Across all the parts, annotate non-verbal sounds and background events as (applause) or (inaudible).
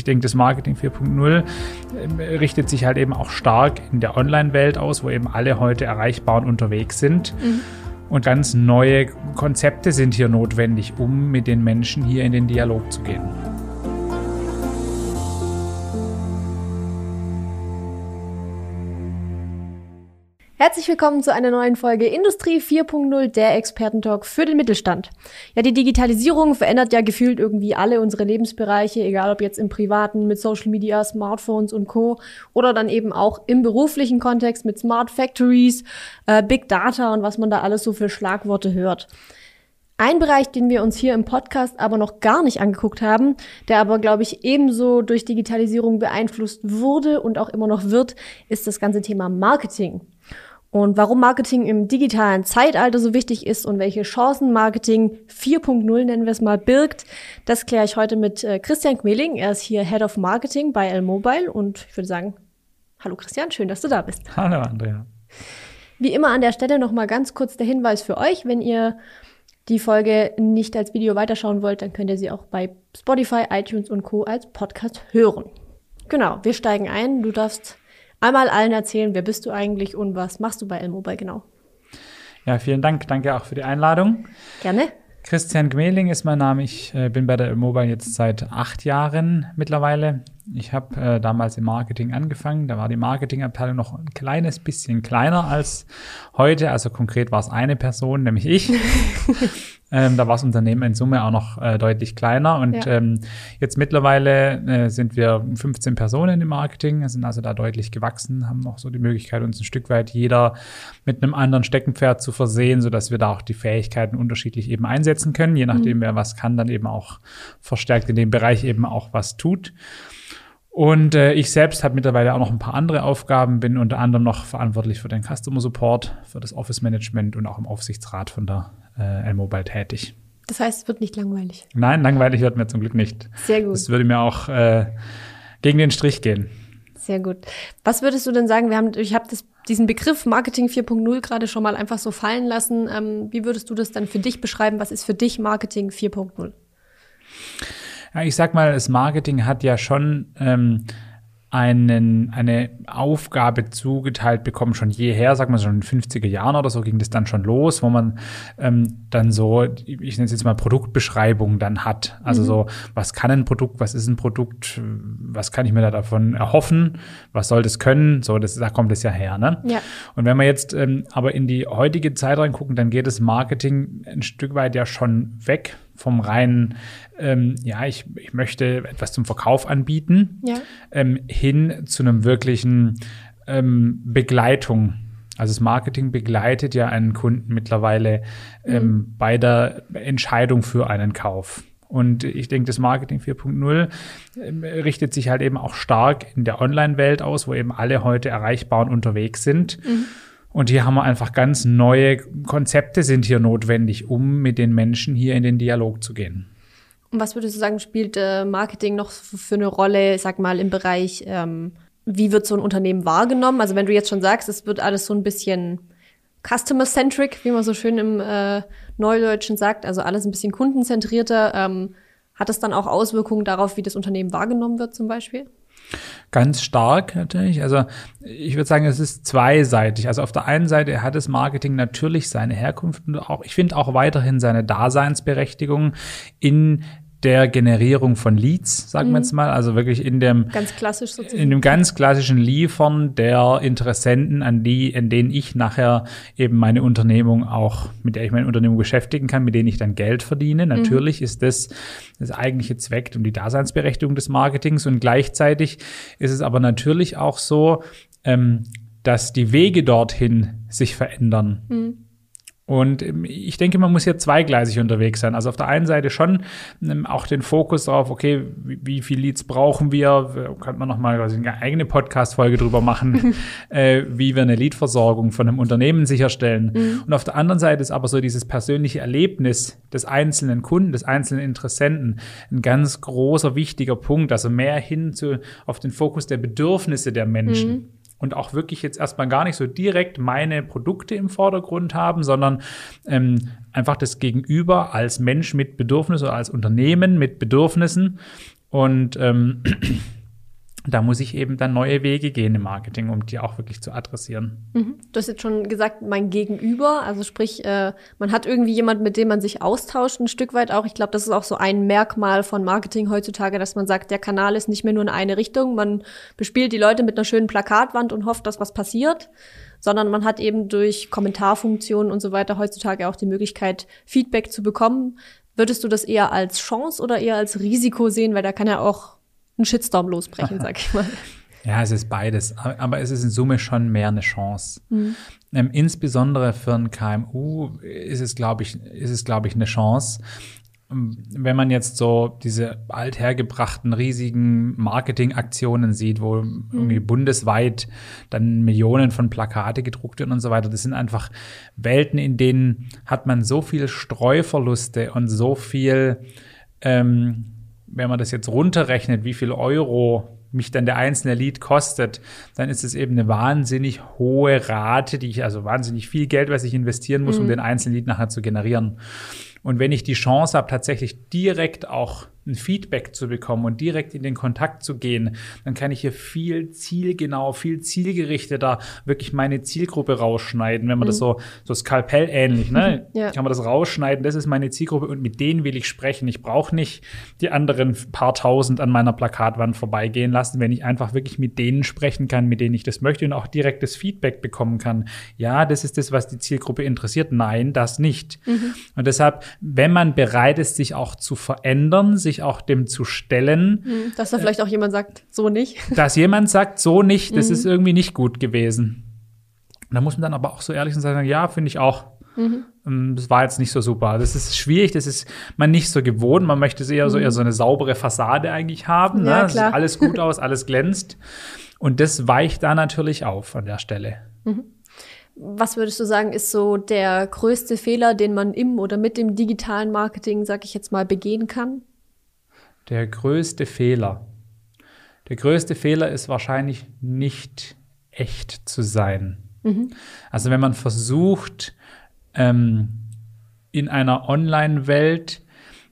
ich denke, das Marketing 4.0 äh, richtet sich halt eben auch stark in der Online-Welt aus, wo eben alle heute erreichbar und unterwegs sind. Mhm. Und ganz neue Konzepte sind hier notwendig, um mit den Menschen hier in den Dialog zu gehen. Herzlich willkommen zu einer neuen Folge Industrie 4.0, der Expertentalk für den Mittelstand. Ja, die Digitalisierung verändert ja gefühlt irgendwie alle unsere Lebensbereiche, egal ob jetzt im privaten mit Social Media, Smartphones und Co. oder dann eben auch im beruflichen Kontext mit Smart Factories, äh, Big Data und was man da alles so für Schlagworte hört. Ein Bereich, den wir uns hier im Podcast aber noch gar nicht angeguckt haben, der aber, glaube ich, ebenso durch Digitalisierung beeinflusst wurde und auch immer noch wird, ist das ganze Thema Marketing. Und warum Marketing im digitalen Zeitalter so wichtig ist und welche Chancen Marketing 4.0 nennen wir es mal birgt, das kläre ich heute mit äh, Christian Gmeling. Er ist hier Head of Marketing bei L-Mobile und ich würde sagen, hallo Christian, schön, dass du da bist. Hallo Andrea. Wie immer an der Stelle noch mal ganz kurz der Hinweis für euch, wenn ihr die Folge nicht als Video weiterschauen wollt, dann könnt ihr sie auch bei Spotify, iTunes und Co. als Podcast hören. Genau, wir steigen ein. Du darfst einmal allen erzählen, wer bist du eigentlich und was machst du bei L-Mobile genau? Ja, vielen Dank. Danke auch für die Einladung. Gerne. Christian Gmeling ist mein Name. Ich äh, bin bei der Mobile jetzt seit acht Jahren mittlerweile. Ich habe äh, damals im Marketing angefangen. Da war die Marketingabteilung noch ein kleines bisschen kleiner als heute. Also konkret war es eine Person, nämlich ich. (laughs) ähm, da war das Unternehmen in Summe auch noch äh, deutlich kleiner. Und ja. ähm, jetzt mittlerweile äh, sind wir 15 Personen im Marketing, sind also da deutlich gewachsen, haben auch so die Möglichkeit, uns ein Stück weit jeder mit einem anderen Steckenpferd zu versehen, sodass wir da auch die Fähigkeiten unterschiedlich eben einsetzen können. Je nachdem, mhm. wer was kann, dann eben auch verstärkt in dem Bereich eben auch was tut. Und äh, ich selbst habe mittlerweile auch noch ein paar andere Aufgaben, bin unter anderem noch verantwortlich für den Customer Support, für das Office Management und auch im Aufsichtsrat von der äh, L-Mobile tätig. Das heißt, es wird nicht langweilig. Nein, langweilig wird mir zum Glück nicht. Sehr gut. Das würde mir auch äh, gegen den Strich gehen. Sehr gut. Was würdest du denn sagen? Wir haben, ich habe diesen Begriff Marketing 4.0 gerade schon mal einfach so fallen lassen. Ähm, wie würdest du das dann für dich beschreiben? Was ist für dich Marketing 4.0? Ja, ich sag mal, das Marketing hat ja schon ähm, einen, eine Aufgabe zugeteilt bekommen, schon jeher, sagen wir schon in den 50er Jahren oder so ging das dann schon los, wo man ähm, dann so, ich nenne es jetzt mal Produktbeschreibung dann hat. Also mhm. so, was kann ein Produkt, was ist ein Produkt, was kann ich mir da davon erhoffen, was soll das können, so, das, da kommt es ja her. Ne? Ja. Und wenn wir jetzt ähm, aber in die heutige Zeit reingucken, dann geht das Marketing ein Stück weit ja schon weg vom reinen, ähm, ja, ich, ich möchte etwas zum Verkauf anbieten, ja. ähm, hin zu einem wirklichen ähm, Begleitung. Also das Marketing begleitet ja einen Kunden mittlerweile ähm, mhm. bei der Entscheidung für einen Kauf. Und ich denke, das Marketing 4.0 äh, richtet sich halt eben auch stark in der Online-Welt aus, wo eben alle heute erreichbar und unterwegs sind. Mhm. Und hier haben wir einfach ganz neue Konzepte sind hier notwendig, um mit den Menschen hier in den Dialog zu gehen. Und was würdest du sagen, spielt äh, Marketing noch für eine Rolle, sag mal, im Bereich, ähm, wie wird so ein Unternehmen wahrgenommen? Also wenn du jetzt schon sagst, es wird alles so ein bisschen customer-centric, wie man so schön im äh, Neudeutschen sagt, also alles ein bisschen kundenzentrierter, ähm, hat das dann auch Auswirkungen darauf, wie das Unternehmen wahrgenommen wird zum Beispiel? Ganz stark natürlich. Also ich würde sagen, es ist zweiseitig. Also auf der einen Seite hat das Marketing natürlich seine Herkunft und auch, ich finde auch weiterhin seine Daseinsberechtigung in der Generierung von Leads, sagen mhm. wir jetzt mal, also wirklich in dem ganz klassisch sozusagen. in dem ganz klassischen Liefern der Interessenten, an die, in denen ich nachher eben meine Unternehmung auch, mit der ich meine Unternehmung beschäftigen kann, mit denen ich dann Geld verdiene. Mhm. Natürlich mhm. ist das das eigentliche Zweck und die Daseinsberechtigung des Marketings und gleichzeitig ist es aber natürlich auch so, ähm, dass die Wege dorthin sich verändern. Mhm. Und ähm, ich denke, man muss hier zweigleisig unterwegs sein. Also auf der einen Seite schon ähm, auch den Fokus darauf, okay, wie, wie viel Leads brauchen wir? Könnte man nochmal eine eigene Podcast-Folge drüber machen, (laughs) äh, wie wir eine Leadversorgung von einem Unternehmen sicherstellen. Mhm. Und auf der anderen Seite ist aber so dieses persönliche Erlebnis des einzelnen Kunden, des einzelnen Interessenten ein ganz großer, wichtiger Punkt. Also mehr hin zu, auf den Fokus der Bedürfnisse der Menschen. Mhm und auch wirklich jetzt erstmal gar nicht so direkt meine Produkte im Vordergrund haben, sondern ähm, einfach das Gegenüber als Mensch mit Bedürfnissen oder als Unternehmen mit Bedürfnissen. Und ähm, da muss ich eben dann neue Wege gehen im Marketing, um die auch wirklich zu adressieren. Mhm. Du hast jetzt schon gesagt, mein Gegenüber, also sprich, äh, man hat irgendwie jemand, mit dem man sich austauscht, ein Stück weit auch. Ich glaube, das ist auch so ein Merkmal von Marketing heutzutage, dass man sagt, der Kanal ist nicht mehr nur in eine Richtung, man bespielt die Leute mit einer schönen Plakatwand und hofft, dass was passiert, sondern man hat eben durch Kommentarfunktionen und so weiter heutzutage auch die Möglichkeit, Feedback zu bekommen. Würdest du das eher als Chance oder eher als Risiko sehen, weil da kann ja auch einen Shitstorm losbrechen, sag ich mal. (laughs) Ja, es ist beides, aber es ist in Summe schon mehr eine Chance. Mhm. Ähm, insbesondere für ein KMU ist es, glaube ich, ist es, glaube ich, eine Chance. Ähm, wenn man jetzt so diese althergebrachten riesigen Marketingaktionen sieht, wo mhm. irgendwie bundesweit dann Millionen von Plakate gedruckt werden und so weiter, das sind einfach Welten, in denen hat man so viel Streuverluste und so viel ähm, wenn man das jetzt runterrechnet, wie viel Euro mich dann der einzelne Lied kostet, dann ist es eben eine wahnsinnig hohe Rate, die ich, also wahnsinnig viel Geld, was ich investieren muss, mhm. um den einzelnen Lied nachher zu generieren. Und wenn ich die Chance habe, tatsächlich direkt auch ein Feedback zu bekommen und direkt in den Kontakt zu gehen, dann kann ich hier viel zielgenau, viel zielgerichteter wirklich meine Zielgruppe rausschneiden, wenn man mhm. das so, so Skalpell ähnlich, ne? (laughs) ja. Kann man das rausschneiden, das ist meine Zielgruppe und mit denen will ich sprechen. Ich brauche nicht die anderen paar tausend an meiner Plakatwand vorbeigehen lassen, wenn ich einfach wirklich mit denen sprechen kann, mit denen ich das möchte und auch direktes Feedback bekommen kann. Ja, das ist das, was die Zielgruppe interessiert. Nein, das nicht. Mhm. Und deshalb, wenn man bereit ist, sich auch zu verändern, sich auch dem zu stellen. Hm, dass da vielleicht auch jemand sagt, so nicht. (laughs) Dass jemand sagt, so nicht, das mhm. ist irgendwie nicht gut gewesen. Und da muss man dann aber auch so ehrlich sein sagen, ja, finde ich auch. Mhm. Ähm, das war jetzt nicht so super. Das ist schwierig, das ist man nicht so gewohnt. Man möchte eher mhm. so eher so eine saubere Fassade eigentlich haben. Ja, ne? Sieht alles gut (laughs) aus, alles glänzt. Und das weicht da natürlich auf an der Stelle. Mhm. Was würdest du sagen, ist so der größte Fehler, den man im oder mit dem digitalen Marketing, sag ich jetzt mal, begehen kann? Der größte Fehler. Der größte Fehler ist wahrscheinlich nicht echt zu sein. Mhm. Also wenn man versucht, ähm, in einer Online-Welt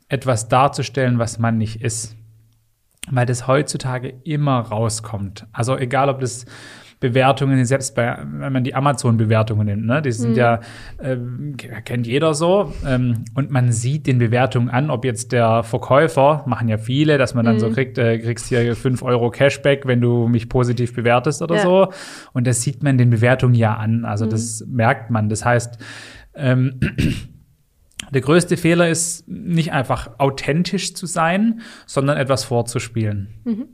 etwas darzustellen, was man nicht ist. Weil das heutzutage immer rauskommt. Also egal, ob das Bewertungen, selbst bei, wenn man die Amazon-Bewertungen nimmt, ne, die sind mhm. ja, äh, kennt jeder so. Ähm, und man sieht den Bewertungen an, ob jetzt der Verkäufer, machen ja viele, dass man dann mhm. so kriegt, äh, kriegst hier fünf Euro Cashback, wenn du mich positiv bewertest oder ja. so. Und das sieht man den Bewertungen ja an. Also mhm. das merkt man. Das heißt, ähm, der größte Fehler ist nicht einfach authentisch zu sein, sondern etwas vorzuspielen. Mhm.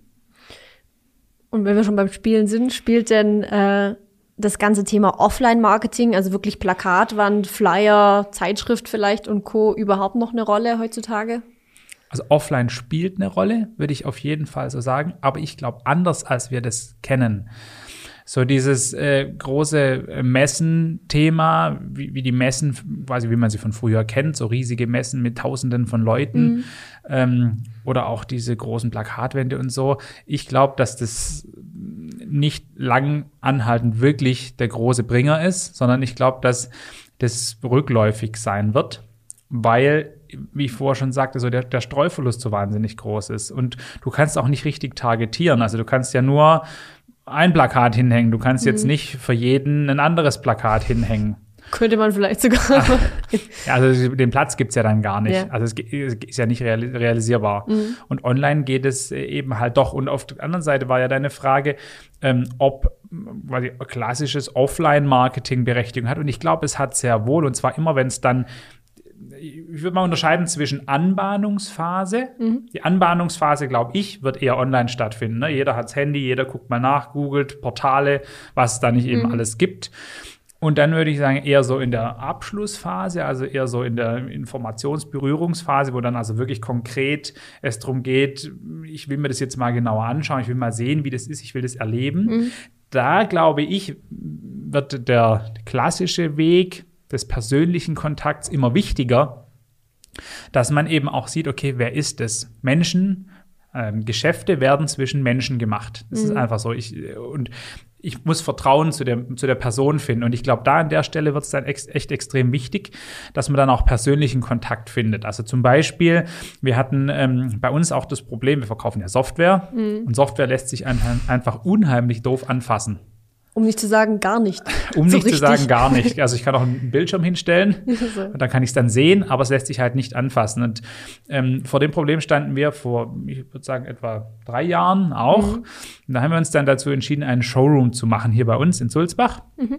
Und wenn wir schon beim Spielen sind, spielt denn äh, das ganze Thema Offline-Marketing, also wirklich Plakatwand, Flyer, Zeitschrift vielleicht und Co. überhaupt noch eine Rolle heutzutage? Also offline spielt eine Rolle, würde ich auf jeden Fall so sagen, aber ich glaube anders, als wir das kennen. So dieses äh, große äh, Messen-Thema, wie, wie die Messen, quasi wie man sie von früher kennt, so riesige Messen mit Tausenden von Leuten mhm. ähm, oder auch diese großen Plakatwände und so. Ich glaube, dass das nicht lang anhaltend wirklich der große Bringer ist, sondern ich glaube, dass das rückläufig sein wird, weil wie ich vorher schon sagte, so der, der Streuverlust so wahnsinnig groß ist. Und du kannst auch nicht richtig targetieren. Also du kannst ja nur ein Plakat hinhängen. Du kannst mhm. jetzt nicht für jeden ein anderes Plakat hinhängen. Könnte man vielleicht sogar. ja, also den Platz gibt's ja dann gar nicht. Ja. Also es ist ja nicht realisierbar. Mhm. Und online geht es eben halt doch. Und auf der anderen Seite war ja deine Frage, ähm, ob quasi klassisches Offline-Marketing Berechtigung hat. Und ich glaube, es hat sehr wohl. Und zwar immer, wenn es dann ich würde mal unterscheiden zwischen Anbahnungsphase. Mhm. Die Anbahnungsphase, glaube ich, wird eher online stattfinden. Ne? Jeder hat's Handy, jeder guckt mal nach, googelt Portale, was es da nicht mhm. eben alles gibt. Und dann würde ich sagen, eher so in der Abschlussphase, also eher so in der Informationsberührungsphase, wo dann also wirklich konkret es darum geht, ich will mir das jetzt mal genauer anschauen, ich will mal sehen, wie das ist, ich will das erleben. Mhm. Da glaube ich, wird der klassische Weg des persönlichen Kontakts immer wichtiger, dass man eben auch sieht, okay, wer ist es? Menschen, ähm, Geschäfte werden zwischen Menschen gemacht. Das mhm. ist einfach so. Ich, und ich muss Vertrauen zu der, zu der Person finden. Und ich glaube, da an der Stelle wird es dann ex, echt extrem wichtig, dass man dann auch persönlichen Kontakt findet. Also zum Beispiel, wir hatten ähm, bei uns auch das Problem, wir verkaufen ja Software mhm. und Software lässt sich einfach unheimlich doof anfassen. Um nicht zu sagen, gar nicht. (laughs) Um so nicht richtig. zu sagen, gar nicht. Also ich kann auch einen Bildschirm hinstellen (laughs) so. und dann kann ich es dann sehen, aber es lässt sich halt nicht anfassen. Und ähm, vor dem Problem standen wir vor, ich würde sagen, etwa drei Jahren auch. Mhm. Und da haben wir uns dann dazu entschieden, einen Showroom zu machen hier bei uns in Sulzbach. Mhm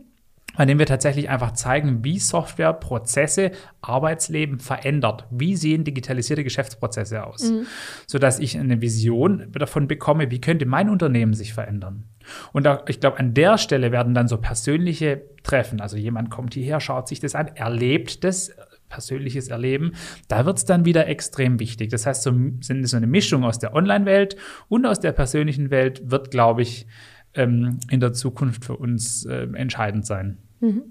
bei dem wir tatsächlich einfach zeigen, wie Software Prozesse, Arbeitsleben verändert. Wie sehen digitalisierte Geschäftsprozesse aus? Mhm. Sodass ich eine Vision davon bekomme, wie könnte mein Unternehmen sich verändern. Und da, ich glaube, an der Stelle werden dann so persönliche Treffen, also jemand kommt hierher, schaut sich das an, erlebt das, persönliches Erleben, da wird es dann wieder extrem wichtig. Das heißt, so, sind so eine Mischung aus der Online-Welt und aus der persönlichen Welt wird, glaube ich, ähm, in der Zukunft für uns äh, entscheidend sein. Mhm.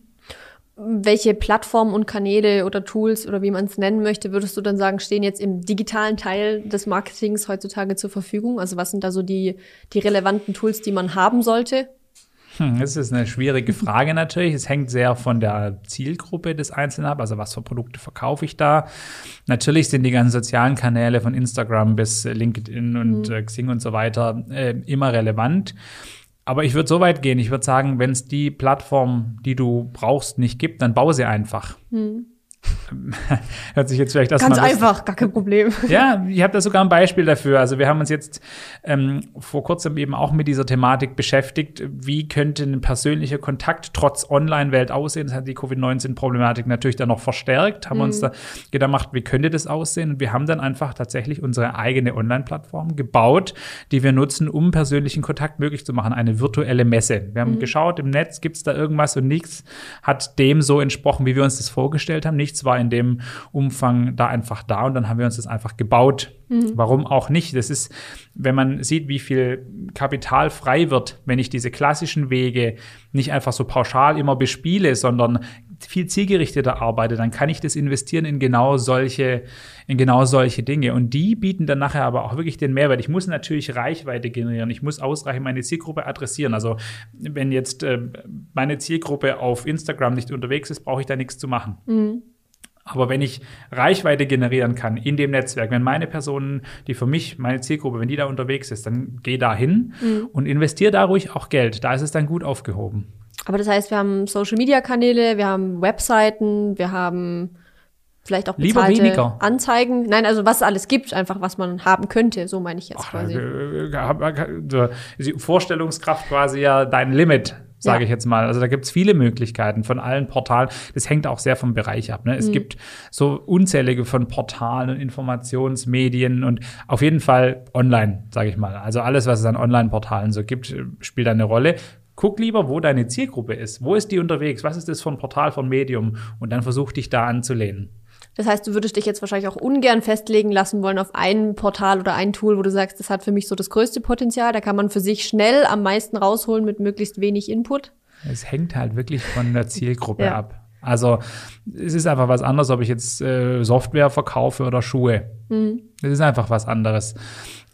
Welche Plattformen und Kanäle oder Tools oder wie man es nennen möchte, würdest du dann sagen, stehen jetzt im digitalen Teil des Marketings heutzutage zur Verfügung? Also was sind da so die, die relevanten Tools, die man haben sollte? Hm, das ist eine schwierige Frage natürlich. Es hängt sehr von der Zielgruppe des Einzelnen ab. Also was für Produkte verkaufe ich da? Natürlich sind die ganzen sozialen Kanäle von Instagram bis LinkedIn und mhm. Xing und so weiter äh, immer relevant. Aber ich würde so weit gehen, ich würde sagen, wenn es die Plattform, die du brauchst, nicht gibt, dann baue sie einfach. Hm. (laughs) Hört sich jetzt vielleicht erstmal. Ganz einfach, gar kein Problem. Ja, ich habe da sogar ein Beispiel dafür. Also wir haben uns jetzt ähm, vor kurzem eben auch mit dieser Thematik beschäftigt. Wie könnte ein persönlicher Kontakt trotz Online-Welt aussehen? Das hat die Covid-19-Problematik natürlich dann noch verstärkt. Haben mhm. uns da gedacht, wie könnte das aussehen? Und wir haben dann einfach tatsächlich unsere eigene Online-Plattform gebaut, die wir nutzen, um persönlichen Kontakt möglich zu machen. Eine virtuelle Messe. Wir haben mhm. geschaut, im Netz gibt es da irgendwas und nichts hat dem so entsprochen, wie wir uns das vorgestellt haben. Nichts nichts war in dem Umfang da einfach da und dann haben wir uns das einfach gebaut. Mhm. Warum auch nicht? Das ist, wenn man sieht, wie viel Kapital frei wird, wenn ich diese klassischen Wege nicht einfach so pauschal immer bespiele, sondern viel zielgerichteter arbeite, dann kann ich das investieren in genau solche, in genau solche Dinge. Und die bieten dann nachher aber auch wirklich den Mehrwert. Ich muss natürlich Reichweite generieren. Ich muss ausreichend meine Zielgruppe adressieren. Also wenn jetzt äh, meine Zielgruppe auf Instagram nicht unterwegs ist, brauche ich da nichts zu machen. Mhm. Aber wenn ich Reichweite generieren kann in dem Netzwerk, wenn meine Personen, die für mich, meine Zielgruppe, wenn die da unterwegs ist, dann geh da hin mhm. und investiere da ruhig auch Geld. Da ist es dann gut aufgehoben. Aber das heißt, wir haben Social Media Kanäle, wir haben Webseiten, wir haben vielleicht auch bezahlte Anzeigen. Nein, also was alles gibt, einfach was man haben könnte, so meine ich jetzt Ach, quasi. Äh, äh, äh, Vorstellungskraft quasi ja dein Limit sage ja. ich jetzt mal. Also da gibt es viele Möglichkeiten von allen Portalen. Das hängt auch sehr vom Bereich ab. Ne? Es mhm. gibt so unzählige von Portalen und Informationsmedien und auf jeden Fall online, sage ich mal. Also alles, was es an Online-Portalen so gibt, spielt eine Rolle. Guck lieber, wo deine Zielgruppe ist. Wo ist die unterwegs? Was ist das für ein Portal, von Medium? Und dann versuch dich da anzulehnen. Das heißt, du würdest dich jetzt wahrscheinlich auch ungern festlegen lassen wollen auf ein Portal oder ein Tool, wo du sagst, das hat für mich so das größte Potenzial. Da kann man für sich schnell am meisten rausholen mit möglichst wenig Input. Es hängt halt wirklich von der Zielgruppe (laughs) ja. ab. Also es ist einfach was anderes, ob ich jetzt äh, Software verkaufe oder Schuhe. Mhm. Es ist einfach was anderes.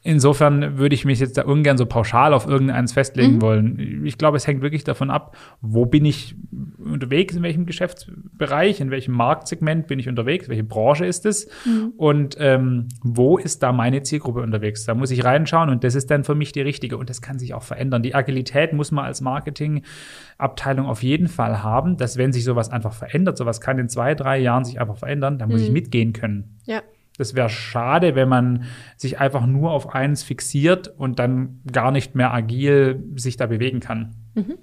Insofern würde ich mich jetzt da ungern so pauschal auf irgendeins festlegen mhm. wollen. Ich glaube, es hängt wirklich davon ab, wo bin ich unterwegs, in welchem Geschäftsbereich, in welchem Marktsegment bin ich unterwegs, welche Branche ist es mhm. und ähm, wo ist da meine Zielgruppe unterwegs. Da muss ich reinschauen und das ist dann für mich die richtige und das kann sich auch verändern. Die Agilität muss man als Marketingabteilung auf jeden Fall haben, dass wenn sich sowas einfach verändert, sowas kann in zwei, drei Jahren sich einfach verändern, da muss mhm. ich mitgehen können. Ja. Das wäre schade, wenn man sich einfach nur auf eins fixiert und dann gar nicht mehr agil sich da bewegen kann. Mhm.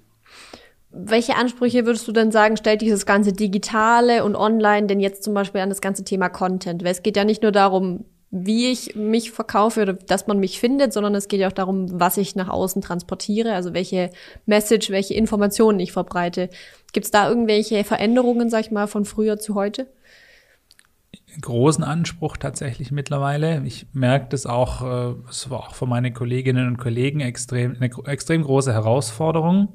Welche Ansprüche würdest du denn sagen, stellt dieses ganze Digitale und Online denn jetzt zum Beispiel an das ganze Thema Content? Weil es geht ja nicht nur darum, wie ich mich verkaufe oder dass man mich findet, sondern es geht ja auch darum, was ich nach außen transportiere, also welche Message, welche Informationen ich verbreite. Gibt es da irgendwelche Veränderungen, sag ich mal, von früher zu heute? Großen Anspruch tatsächlich mittlerweile. Ich merke das auch, äh, es war auch für meine Kolleginnen und Kollegen extrem, eine extrem große Herausforderung,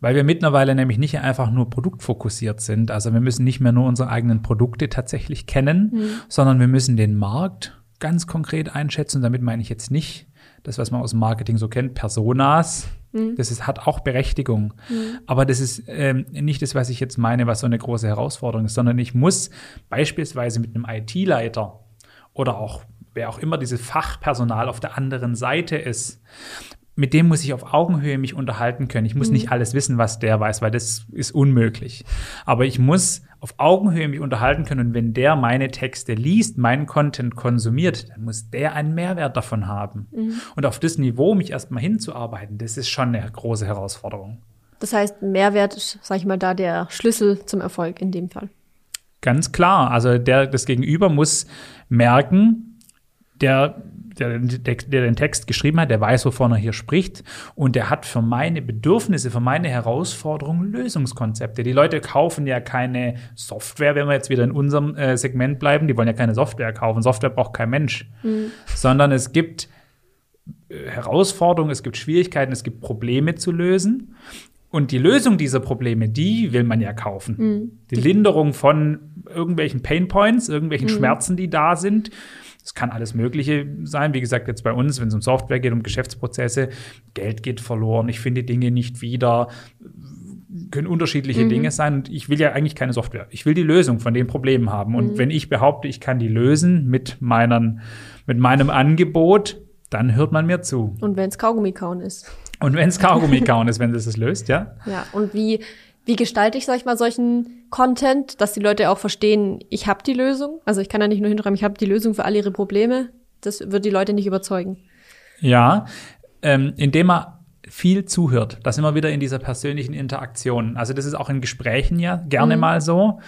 weil wir mittlerweile nämlich nicht einfach nur produktfokussiert sind. Also wir müssen nicht mehr nur unsere eigenen Produkte tatsächlich kennen, mhm. sondern wir müssen den Markt ganz konkret einschätzen. Damit meine ich jetzt nicht das, was man aus dem Marketing so kennt, Personas. Mhm. Das ist, hat auch Berechtigung. Mhm. Aber das ist ähm, nicht das, was ich jetzt meine, was so eine große Herausforderung ist, sondern ich muss beispielsweise mit einem IT-Leiter oder auch wer auch immer dieses Fachpersonal auf der anderen Seite ist, mit dem muss ich auf Augenhöhe mich unterhalten können. Ich muss mhm. nicht alles wissen, was der weiß, weil das ist unmöglich. Aber ich muss auf Augenhöhe mich unterhalten können. Und wenn der meine Texte liest, meinen Content konsumiert, dann muss der einen Mehrwert davon haben. Mhm. Und auf das Niveau mich erstmal hinzuarbeiten, das ist schon eine große Herausforderung. Das heißt, Mehrwert ist, sag ich mal, da der Schlüssel zum Erfolg in dem Fall. Ganz klar. Also der, das Gegenüber muss merken, der der, der, den Text geschrieben hat, der weiß, wovon er hier spricht und der hat für meine Bedürfnisse, für meine Herausforderungen Lösungskonzepte. Die Leute kaufen ja keine Software, wenn wir jetzt wieder in unserem äh, Segment bleiben, die wollen ja keine Software kaufen. Software braucht kein Mensch, mhm. sondern es gibt äh, Herausforderungen, es gibt Schwierigkeiten, es gibt Probleme zu lösen. Und die Lösung dieser Probleme, die will man ja kaufen. Mhm. Die Linderung von irgendwelchen Painpoints, irgendwelchen mhm. Schmerzen, die da sind. Es kann alles Mögliche sein. Wie gesagt, jetzt bei uns, wenn es um Software geht, um Geschäftsprozesse, Geld geht verloren, ich finde Dinge nicht wieder, können unterschiedliche mhm. Dinge sein. Und ich will ja eigentlich keine Software. Ich will die Lösung von den Problemen haben. Und mhm. wenn ich behaupte, ich kann die lösen mit, meinen, mit meinem Angebot, dann hört man mir zu. Und (laughs) wenn es Kaugummi-Kauen ist. Und wenn es Kaugummi-Kauen ist, wenn das es löst, ja. Ja, und wie wie gestalte ich, sag ich mal, solchen Content, dass die Leute auch verstehen, ich habe die Lösung? Also ich kann ja nicht nur hinschreiben, ich habe die Lösung für all ihre Probleme. Das wird die Leute nicht überzeugen. Ja, ähm, indem man viel zuhört. Das immer wieder in dieser persönlichen Interaktion. Also das ist auch in Gesprächen ja gerne mhm. mal so.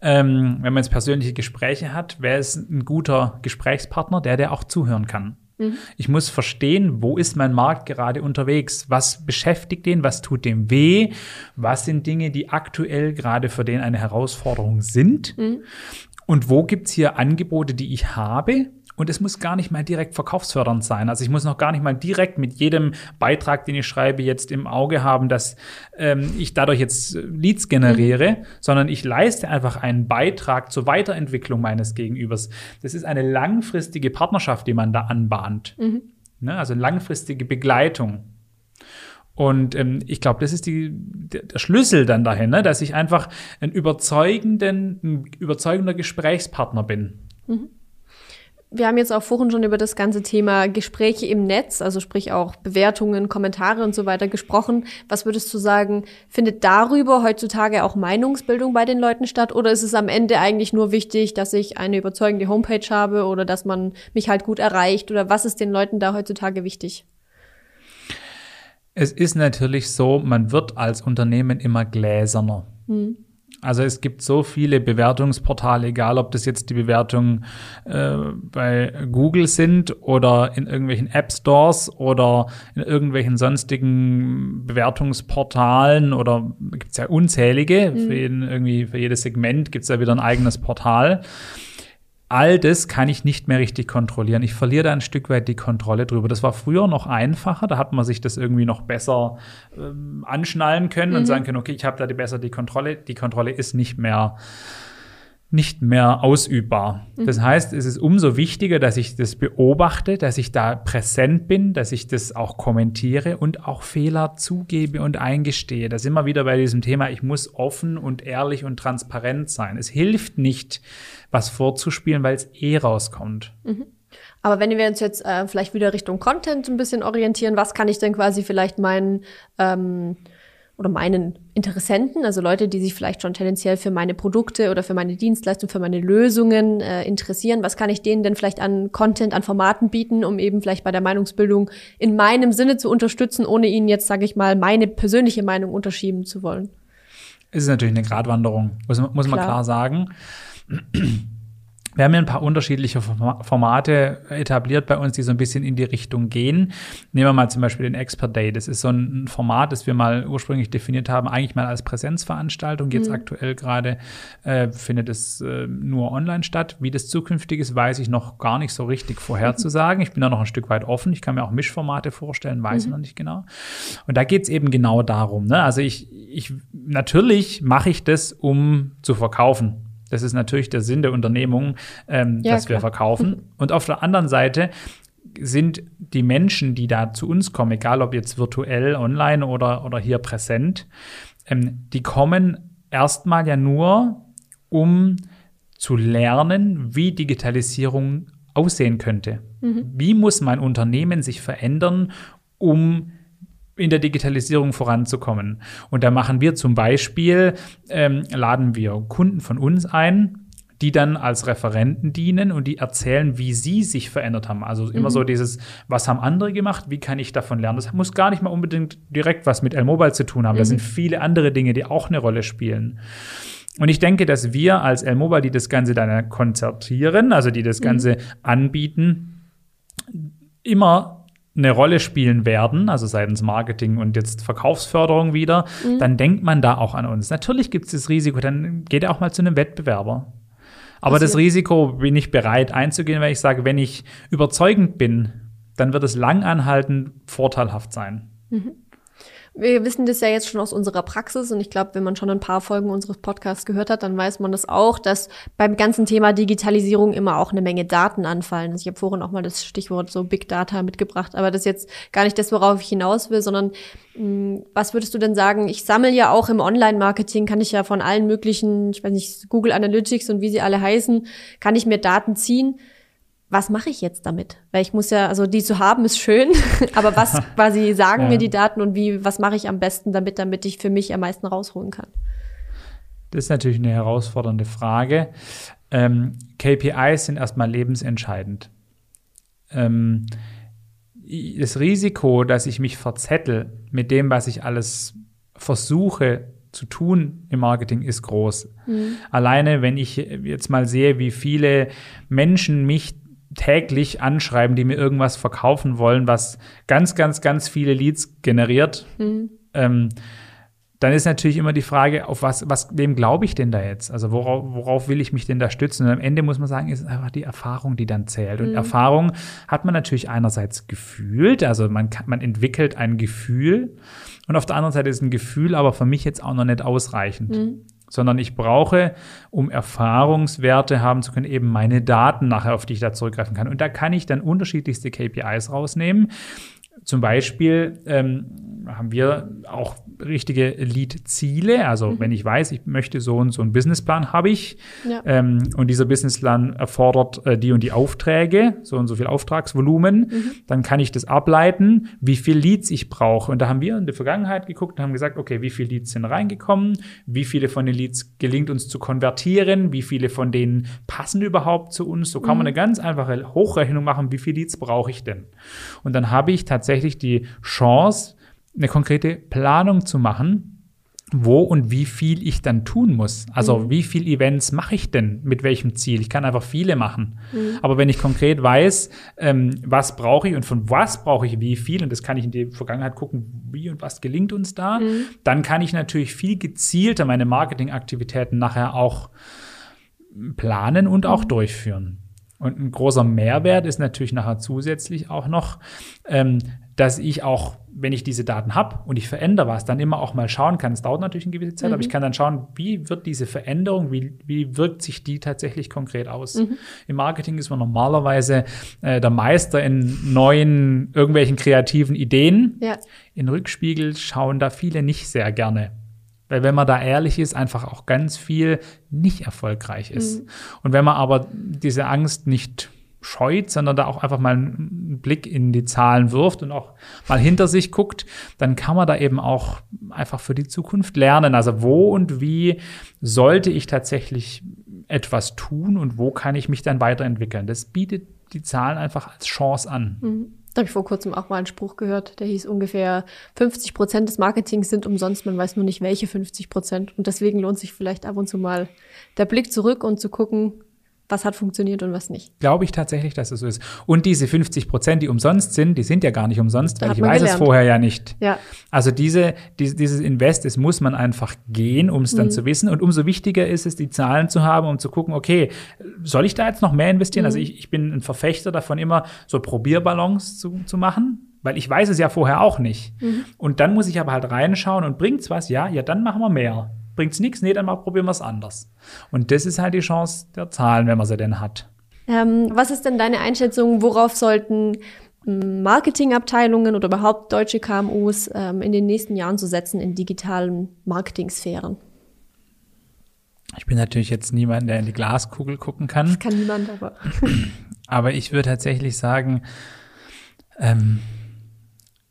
Ähm, wenn man jetzt persönliche Gespräche hat, wer ist ein guter Gesprächspartner? Der, der auch zuhören kann. Mhm. Ich muss verstehen, wo ist mein Markt gerade unterwegs? Was beschäftigt den? Was tut dem weh? Was sind Dinge, die aktuell gerade für den eine Herausforderung sind? Mhm. Und wo gibt's hier Angebote, die ich habe, und es muss gar nicht mal direkt verkaufsfördernd sein. Also ich muss noch gar nicht mal direkt mit jedem Beitrag, den ich schreibe, jetzt im Auge haben, dass ähm, ich dadurch jetzt Leads generiere, mhm. sondern ich leiste einfach einen Beitrag zur Weiterentwicklung meines Gegenübers. Das ist eine langfristige Partnerschaft, die man da anbahnt. Mhm. Ne? Also langfristige Begleitung. Und ähm, ich glaube, das ist die, der Schlüssel dann dahin, ne? dass ich einfach ein überzeugenden, ein überzeugender Gesprächspartner bin. Mhm wir haben jetzt auch vorhin schon über das ganze Thema Gespräche im Netz, also sprich auch Bewertungen, Kommentare und so weiter gesprochen. Was würdest du sagen, findet darüber heutzutage auch Meinungsbildung bei den Leuten statt? Oder ist es am Ende eigentlich nur wichtig, dass ich eine überzeugende Homepage habe oder dass man mich halt gut erreicht? Oder was ist den Leuten da heutzutage wichtig? Es ist natürlich so, man wird als Unternehmen immer gläserner. Hm. Also es gibt so viele Bewertungsportale, egal ob das jetzt die Bewertungen äh, bei Google sind oder in irgendwelchen App Stores oder in irgendwelchen sonstigen Bewertungsportalen oder gibt es ja unzählige. Mhm. Für, jeden, irgendwie, für jedes Segment gibt es ja wieder ein eigenes Portal all das kann ich nicht mehr richtig kontrollieren. Ich verliere da ein Stück weit die Kontrolle drüber. Das war früher noch einfacher, da hat man sich das irgendwie noch besser ähm, anschnallen können mhm. und sagen können, okay, ich habe da die besser die Kontrolle. Die Kontrolle ist nicht mehr nicht mehr ausübbar. Mhm. Das heißt, es ist umso wichtiger, dass ich das beobachte, dass ich da präsent bin, dass ich das auch kommentiere und auch Fehler zugebe und eingestehe. Da sind wir wieder bei diesem Thema, ich muss offen und ehrlich und transparent sein. Es hilft nicht, was vorzuspielen, weil es eh rauskommt. Mhm. Aber wenn wir uns jetzt äh, vielleicht wieder Richtung Content ein bisschen orientieren, was kann ich denn quasi vielleicht meinen ähm, oder meinen Interessenten, also Leute, die sich vielleicht schon tendenziell für meine Produkte oder für meine Dienstleistung, für meine Lösungen äh, interessieren, was kann ich denen denn vielleicht an Content, an Formaten bieten, um eben vielleicht bei der Meinungsbildung in meinem Sinne zu unterstützen, ohne ihnen jetzt, sage ich mal, meine persönliche Meinung unterschieben zu wollen? Es ist natürlich eine Gratwanderung, muss, muss man klar sagen. Wir haben ja ein paar unterschiedliche Formate etabliert bei uns, die so ein bisschen in die Richtung gehen. Nehmen wir mal zum Beispiel den Expert Day. Das ist so ein Format, das wir mal ursprünglich definiert haben, eigentlich mal als Präsenzveranstaltung. Jetzt mhm. aktuell gerade äh, findet es äh, nur online statt. Wie das zukünftig ist, weiß ich noch gar nicht so richtig vorherzusagen. Ich bin da noch ein Stück weit offen. Ich kann mir auch Mischformate vorstellen, weiß mhm. ich noch nicht genau. Und da geht es eben genau darum. Ne? Also ich, ich natürlich mache ich das, um zu verkaufen. Das ist natürlich der Sinn der Unternehmung, ähm, ja, dass klar. wir verkaufen. (laughs) Und auf der anderen Seite sind die Menschen, die da zu uns kommen, egal ob jetzt virtuell, online oder, oder hier präsent, ähm, die kommen erstmal ja nur, um zu lernen, wie Digitalisierung aussehen könnte. Mhm. Wie muss mein Unternehmen sich verändern, um in der Digitalisierung voranzukommen. Und da machen wir zum Beispiel, ähm, laden wir Kunden von uns ein, die dann als Referenten dienen und die erzählen, wie sie sich verändert haben. Also immer mhm. so dieses, was haben andere gemacht, wie kann ich davon lernen? Das muss gar nicht mal unbedingt direkt was mit L-Mobile zu tun haben. Mhm. Da sind viele andere Dinge, die auch eine Rolle spielen. Und ich denke, dass wir als L-Mobile, die das Ganze dann konzertieren, also die das mhm. Ganze mhm. anbieten, immer eine Rolle spielen werden, also seitens Marketing und jetzt Verkaufsförderung wieder, mhm. dann denkt man da auch an uns. Natürlich gibt es das Risiko, dann geht er auch mal zu einem Wettbewerber. Aber das Risiko bin ich bereit einzugehen, weil ich sage, wenn ich überzeugend bin, dann wird es langanhaltend vorteilhaft sein. Mhm. Wir wissen das ja jetzt schon aus unserer Praxis und ich glaube, wenn man schon ein paar Folgen unseres Podcasts gehört hat, dann weiß man das auch, dass beim ganzen Thema Digitalisierung immer auch eine Menge Daten anfallen. Also ich habe vorhin auch mal das Stichwort so Big Data mitgebracht, aber das ist jetzt gar nicht das, worauf ich hinaus will, sondern mh, hm, was würdest du denn sagen? Ich sammle ja auch im Online-Marketing, kann ich ja von allen möglichen, ich weiß nicht, Google Analytics und wie sie alle heißen, kann ich mir Daten ziehen was mache ich jetzt damit? Weil ich muss ja, also die zu haben ist schön, (laughs) aber was (laughs) quasi sagen ja. mir die Daten und wie, was mache ich am besten damit, damit ich für mich am meisten rausholen kann? Das ist natürlich eine herausfordernde Frage. Ähm, KPIs sind erstmal lebensentscheidend. Ähm, das Risiko, dass ich mich verzettel mit dem, was ich alles versuche zu tun im Marketing, ist groß. Mhm. Alleine, wenn ich jetzt mal sehe, wie viele Menschen mich täglich anschreiben, die mir irgendwas verkaufen wollen, was ganz, ganz, ganz viele Leads generiert. Mhm. Ähm, dann ist natürlich immer die Frage, auf was, was, wem glaube ich denn da jetzt? Also worauf, worauf will ich mich denn da stützen? Und am Ende muss man sagen, ist einfach die Erfahrung, die dann zählt. Und mhm. Erfahrung hat man natürlich einerseits gefühlt, also man kann, man entwickelt ein Gefühl. Und auf der anderen Seite ist ein Gefühl aber für mich jetzt auch noch nicht ausreichend. Mhm sondern ich brauche, um Erfahrungswerte haben zu können, eben meine Daten nachher, auf die ich da zurückgreifen kann. Und da kann ich dann unterschiedlichste KPIs rausnehmen. Zum Beispiel ähm, haben wir auch richtige Lead-Ziele. Also mhm. wenn ich weiß, ich möchte so und so einen Businessplan habe ich ja. ähm, und dieser Businessplan erfordert äh, die und die Aufträge, so und so viel Auftragsvolumen, mhm. dann kann ich das ableiten, wie viel Leads ich brauche. Und da haben wir in der Vergangenheit geguckt und haben gesagt, okay, wie viele Leads sind reingekommen, wie viele von den Leads gelingt uns zu konvertieren, wie viele von denen passen überhaupt zu uns. So kann mhm. man eine ganz einfache Hochrechnung machen, wie viele Leads brauche ich denn. Und dann habe ich tatsächlich die Chance, eine konkrete Planung zu machen, wo und wie viel ich dann tun muss. Also mhm. wie viele Events mache ich denn mit welchem Ziel? Ich kann einfach viele machen. Mhm. Aber wenn ich konkret weiß, ähm, was brauche ich und von was brauche ich wie viel, und das kann ich in die Vergangenheit gucken, wie und was gelingt uns da, mhm. dann kann ich natürlich viel gezielter meine Marketingaktivitäten nachher auch planen und auch durchführen. Und ein großer Mehrwert ist natürlich nachher zusätzlich auch noch, ähm, dass ich auch, wenn ich diese Daten habe und ich verändere was, dann immer auch mal schauen kann. Es dauert natürlich eine gewisse Zeit, mhm. aber ich kann dann schauen, wie wird diese Veränderung, wie, wie wirkt sich die tatsächlich konkret aus. Mhm. Im Marketing ist man normalerweise äh, der Meister in neuen, irgendwelchen kreativen Ideen. Ja. In Rückspiegel schauen da viele nicht sehr gerne. Weil wenn man da ehrlich ist, einfach auch ganz viel nicht erfolgreich ist. Mhm. Und wenn man aber diese Angst nicht scheut, sondern da auch einfach mal einen Blick in die Zahlen wirft und auch mal hinter sich guckt, dann kann man da eben auch einfach für die Zukunft lernen. Also wo und wie sollte ich tatsächlich etwas tun und wo kann ich mich dann weiterentwickeln? Das bietet die Zahlen einfach als Chance an. Mhm. Da habe ich vor kurzem auch mal einen Spruch gehört, der hieß ungefähr 50 Prozent des Marketings sind umsonst, man weiß nur nicht welche 50 Prozent. Und deswegen lohnt sich vielleicht ab und zu mal der Blick zurück und zu gucken, was hat funktioniert und was nicht. Glaube ich tatsächlich, dass es so ist. Und diese 50 Prozent, die umsonst sind, die sind ja gar nicht umsonst, weil ich weiß gelernt. es vorher ja nicht. Ja. Also diese, die, dieses Invest, das muss man einfach gehen, um es dann mhm. zu wissen. Und umso wichtiger ist es, die Zahlen zu haben, um zu gucken, okay, soll ich da jetzt noch mehr investieren? Mhm. Also ich, ich bin ein Verfechter davon, immer so Probierballons zu, zu machen weil ich weiß es ja vorher auch nicht. Mhm. Und dann muss ich aber halt reinschauen und bringt's was? Ja, ja, dann machen wir mehr bringt's nichts, nee, dann mal probieren wir es anders. Und das ist halt die Chance der Zahlen, wenn man sie denn hat. Ähm, was ist denn deine Einschätzung, worauf sollten Marketingabteilungen oder überhaupt deutsche KMUs ähm, in den nächsten Jahren zu setzen in digitalen Marketingsphären? Ich bin natürlich jetzt niemand, der in die Glaskugel gucken kann. Das kann niemand, aber. aber ich würde tatsächlich sagen, ähm,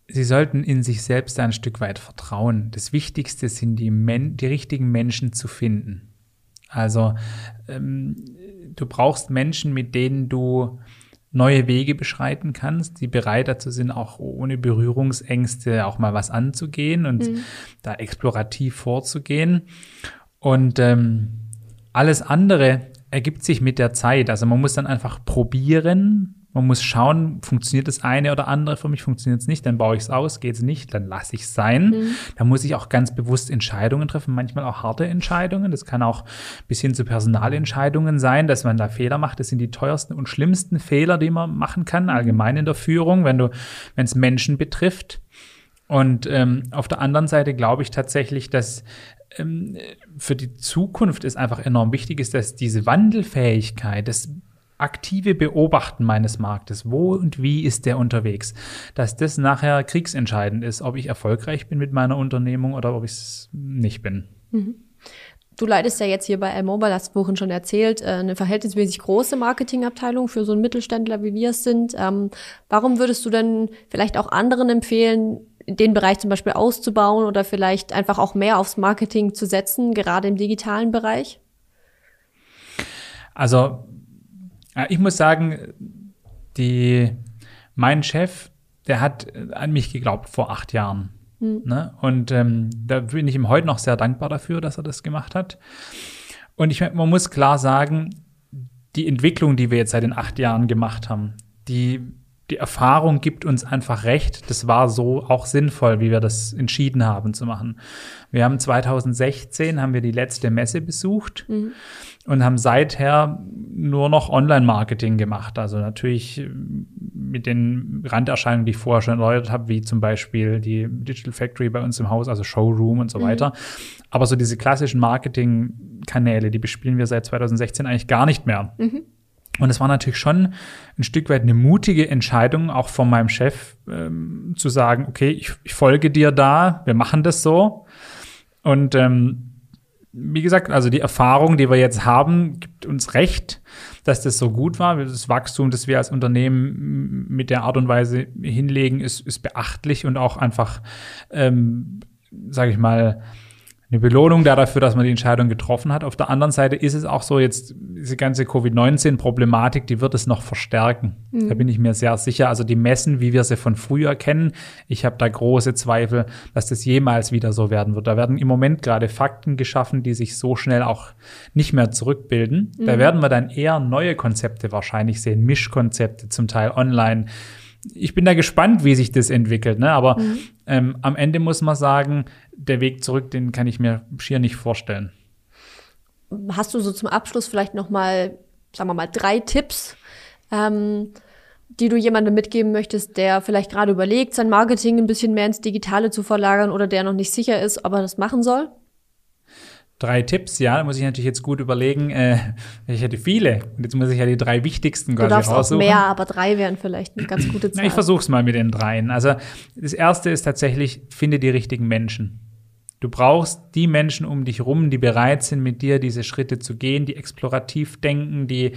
Sie sollten in sich selbst ein Stück weit vertrauen. Das Wichtigste sind die, Men die richtigen Menschen zu finden. Also ähm, du brauchst Menschen, mit denen du neue Wege beschreiten kannst, die bereit dazu sind, auch ohne Berührungsängste auch mal was anzugehen und mhm. da explorativ vorzugehen. Und ähm, alles andere ergibt sich mit der Zeit. Also man muss dann einfach probieren, man muss schauen, funktioniert das eine oder andere für mich, funktioniert es nicht, dann baue ich es aus, geht es nicht, dann lasse ich es sein. Mhm. Da muss ich auch ganz bewusst Entscheidungen treffen, manchmal auch harte Entscheidungen. Das kann auch bis hin zu Personalentscheidungen sein, dass man da Fehler macht. Das sind die teuersten und schlimmsten Fehler, die man machen kann, allgemein in der Führung, wenn du, wenn es Menschen betrifft. Und ähm, auf der anderen Seite glaube ich tatsächlich, dass ähm, für die Zukunft es einfach enorm wichtig ist, dass diese Wandelfähigkeit, das aktive Beobachten meines Marktes, wo und wie ist der unterwegs, dass das nachher kriegsentscheidend ist, ob ich erfolgreich bin mit meiner Unternehmung oder ob ich es nicht bin. Mhm. Du leitest ja jetzt hier bei L-Mobile, hast vorhin schon erzählt, äh, eine verhältnismäßig große Marketingabteilung für so einen Mittelständler, wie wir es sind. Ähm, warum würdest du denn vielleicht auch anderen empfehlen, den Bereich zum Beispiel auszubauen oder vielleicht einfach auch mehr aufs Marketing zu setzen, gerade im digitalen Bereich? Also ich muss sagen, die, mein Chef, der hat an mich geglaubt vor acht Jahren. Mhm. Ne? Und ähm, da bin ich ihm heute noch sehr dankbar dafür, dass er das gemacht hat. Und ich, man muss klar sagen, die Entwicklung, die wir jetzt seit den acht Jahren gemacht haben, die, die Erfahrung gibt uns einfach recht. Das war so auch sinnvoll, wie wir das entschieden haben zu machen. Wir haben 2016 haben wir die letzte Messe besucht. Mhm und haben seither nur noch Online-Marketing gemacht. Also natürlich äh, mit den Randerscheinungen, die ich vorher schon erläutert habe, wie zum Beispiel die Digital Factory bei uns im Haus, also Showroom und so mhm. weiter. Aber so diese klassischen Marketing-Kanäle, die bespielen wir seit 2016 eigentlich gar nicht mehr. Mhm. Und es war natürlich schon ein Stück weit eine mutige Entscheidung, auch von meinem Chef ähm, zu sagen, okay, ich, ich folge dir da, wir machen das so. Und ähm, wie gesagt, also die Erfahrung, die wir jetzt haben, gibt uns recht, dass das so gut war. Das Wachstum, das wir als Unternehmen mit der Art und Weise hinlegen, ist, ist beachtlich und auch einfach, ähm, sage ich mal, eine Belohnung dafür, dass man die Entscheidung getroffen hat. Auf der anderen Seite ist es auch so, jetzt diese ganze Covid-19-Problematik, die wird es noch verstärken. Mhm. Da bin ich mir sehr sicher. Also die Messen, wie wir sie von früher kennen, ich habe da große Zweifel, dass das jemals wieder so werden wird. Da werden im Moment gerade Fakten geschaffen, die sich so schnell auch nicht mehr zurückbilden. Mhm. Da werden wir dann eher neue Konzepte wahrscheinlich sehen, Mischkonzepte, zum Teil online ich bin da gespannt, wie sich das entwickelt. Ne? Aber mhm. ähm, am Ende muss man sagen, der Weg zurück, den kann ich mir schier nicht vorstellen. Hast du so zum Abschluss vielleicht noch mal, sagen wir mal, drei Tipps, ähm, die du jemandem mitgeben möchtest, der vielleicht gerade überlegt, sein Marketing ein bisschen mehr ins Digitale zu verlagern oder der noch nicht sicher ist, ob er das machen soll? Drei Tipps, ja, da muss ich natürlich jetzt gut überlegen. Äh, ich hätte viele. Und jetzt muss ich ja die drei wichtigsten quasi raussuchen. Du darfst auch mehr, aber drei wären vielleicht eine ganz gute Zahl. Na, ich versuch's mal mit den dreien. Also das erste ist tatsächlich, finde die richtigen Menschen. Du brauchst die Menschen um dich rum, die bereit sind, mit dir diese Schritte zu gehen, die explorativ denken, die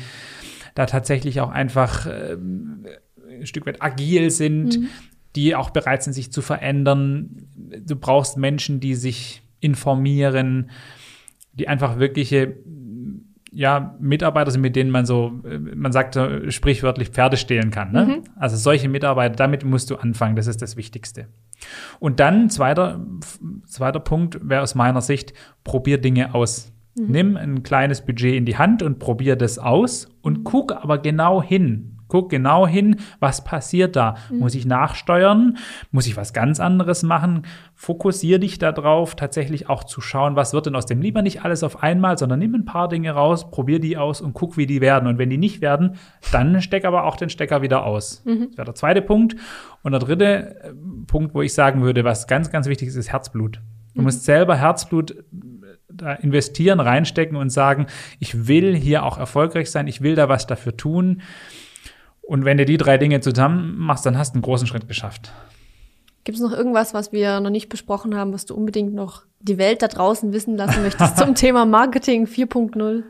da tatsächlich auch einfach äh, ein Stück weit agil sind, mhm. die auch bereit sind, sich zu verändern. Du brauchst Menschen, die sich informieren, die einfach wirkliche ja, Mitarbeiter sind, mit denen man so, man sagt sprichwörtlich Pferde stehlen kann. Ne? Mhm. Also solche Mitarbeiter, damit musst du anfangen, das ist das Wichtigste. Und dann, zweiter, zweiter Punkt wäre aus meiner Sicht, probier Dinge aus. Mhm. Nimm ein kleines Budget in die Hand und probier das aus und guck aber genau hin. Guck genau hin, was passiert da. Mhm. Muss ich nachsteuern? Muss ich was ganz anderes machen? Fokussier dich darauf, tatsächlich auch zu schauen, was wird denn aus dem. Lieber nicht alles auf einmal, sondern nimm ein paar Dinge raus, probier die aus und guck, wie die werden. Und wenn die nicht werden, dann steck aber auch den Stecker wieder aus. Mhm. Das wäre der zweite Punkt. Und der dritte äh, Punkt, wo ich sagen würde, was ganz, ganz wichtig ist, ist Herzblut. Du mhm. musst selber Herzblut da investieren, reinstecken und sagen, ich will hier auch erfolgreich sein, ich will da was dafür tun. Und wenn du die drei Dinge zusammen machst, dann hast du einen großen Schritt geschafft. Gibt es noch irgendwas, was wir noch nicht besprochen haben, was du unbedingt noch die Welt da draußen wissen lassen möchtest zum (laughs) Thema Marketing 4.0?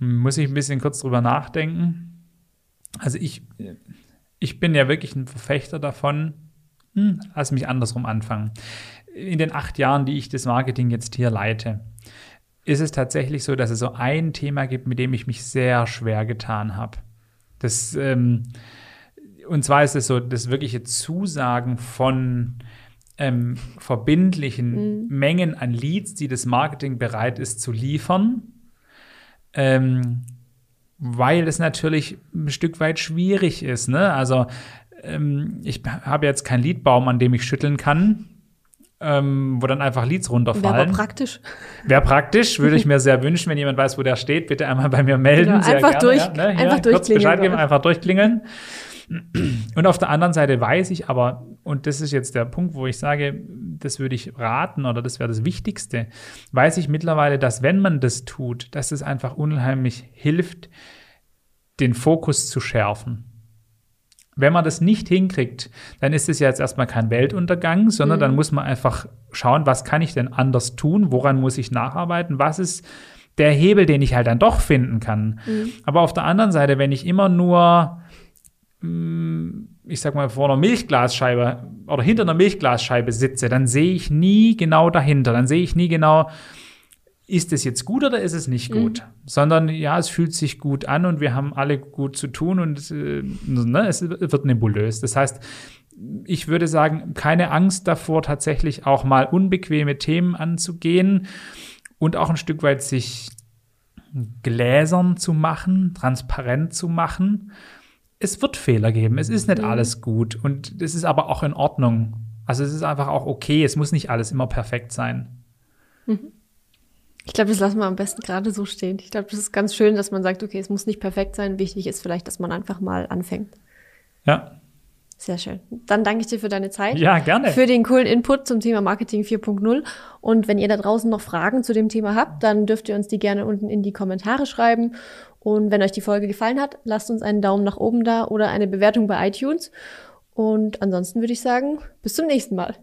Muss ich ein bisschen kurz drüber nachdenken. Also ich, ich bin ja wirklich ein Verfechter davon, hm, lass mich andersrum anfangen. In den acht Jahren, die ich das Marketing jetzt hier leite, ist es tatsächlich so, dass es so ein Thema gibt, mit dem ich mich sehr schwer getan habe. Das, ähm, und zwar ist es so, das wirkliche Zusagen von ähm, verbindlichen mhm. Mengen an Leads, die das Marketing bereit ist zu liefern, ähm, weil es natürlich ein Stück weit schwierig ist. Ne? Also ähm, ich habe jetzt keinen Leadbaum, an dem ich schütteln kann. Ähm, wo dann einfach Leads runterfallen. Wäre praktisch. Wäre praktisch, würde ich mir sehr (laughs) wünschen, wenn jemand weiß, wo der steht, bitte einmal bei mir melden. Genau, einfach, gerne, durch, ja, ne? einfach kurz Bescheid geben, einfach durchklingeln. Und auf der anderen Seite weiß ich aber, und das ist jetzt der Punkt, wo ich sage, das würde ich raten oder das wäre das Wichtigste, weiß ich mittlerweile, dass wenn man das tut, dass es einfach unheimlich hilft, den Fokus zu schärfen. Wenn man das nicht hinkriegt, dann ist es ja jetzt erstmal kein Weltuntergang, sondern mhm. dann muss man einfach schauen, was kann ich denn anders tun, woran muss ich nacharbeiten, was ist der Hebel, den ich halt dann doch finden kann. Mhm. Aber auf der anderen Seite, wenn ich immer nur Mm, ich sag mal, vor einer Milchglasscheibe oder hinter einer Milchglasscheibe sitze, dann sehe ich nie genau dahinter. Dann sehe ich nie genau, ist es jetzt gut oder ist es nicht mhm. gut? Mhm. Sondern ja, es fühlt sich gut an und wir haben alle gut zu tun und äh, ne, es wird nebulös. Das heißt, ich würde sagen, keine Angst davor, tatsächlich auch mal unbequeme Themen anzugehen und auch ein Stück weit sich gläsern zu machen, transparent zu machen es wird Fehler geben. Es ist nicht mhm. alles gut. Und es ist aber auch in Ordnung. Also es ist einfach auch okay. Es muss nicht alles immer perfekt sein. Mhm. Ich glaube, das lassen wir am besten gerade so stehen. Ich glaube, das ist ganz schön, dass man sagt, okay, es muss nicht perfekt sein. Wichtig ist vielleicht, dass man einfach mal anfängt. Ja. Sehr schön. Dann danke ich dir für deine Zeit. Ja, gerne. Für den coolen Input zum Thema Marketing 4.0. Und wenn ihr da draußen noch Fragen zu dem Thema habt, dann dürft ihr uns die gerne unten in die Kommentare schreiben. Und wenn euch die Folge gefallen hat, lasst uns einen Daumen nach oben da oder eine Bewertung bei iTunes. Und ansonsten würde ich sagen, bis zum nächsten Mal.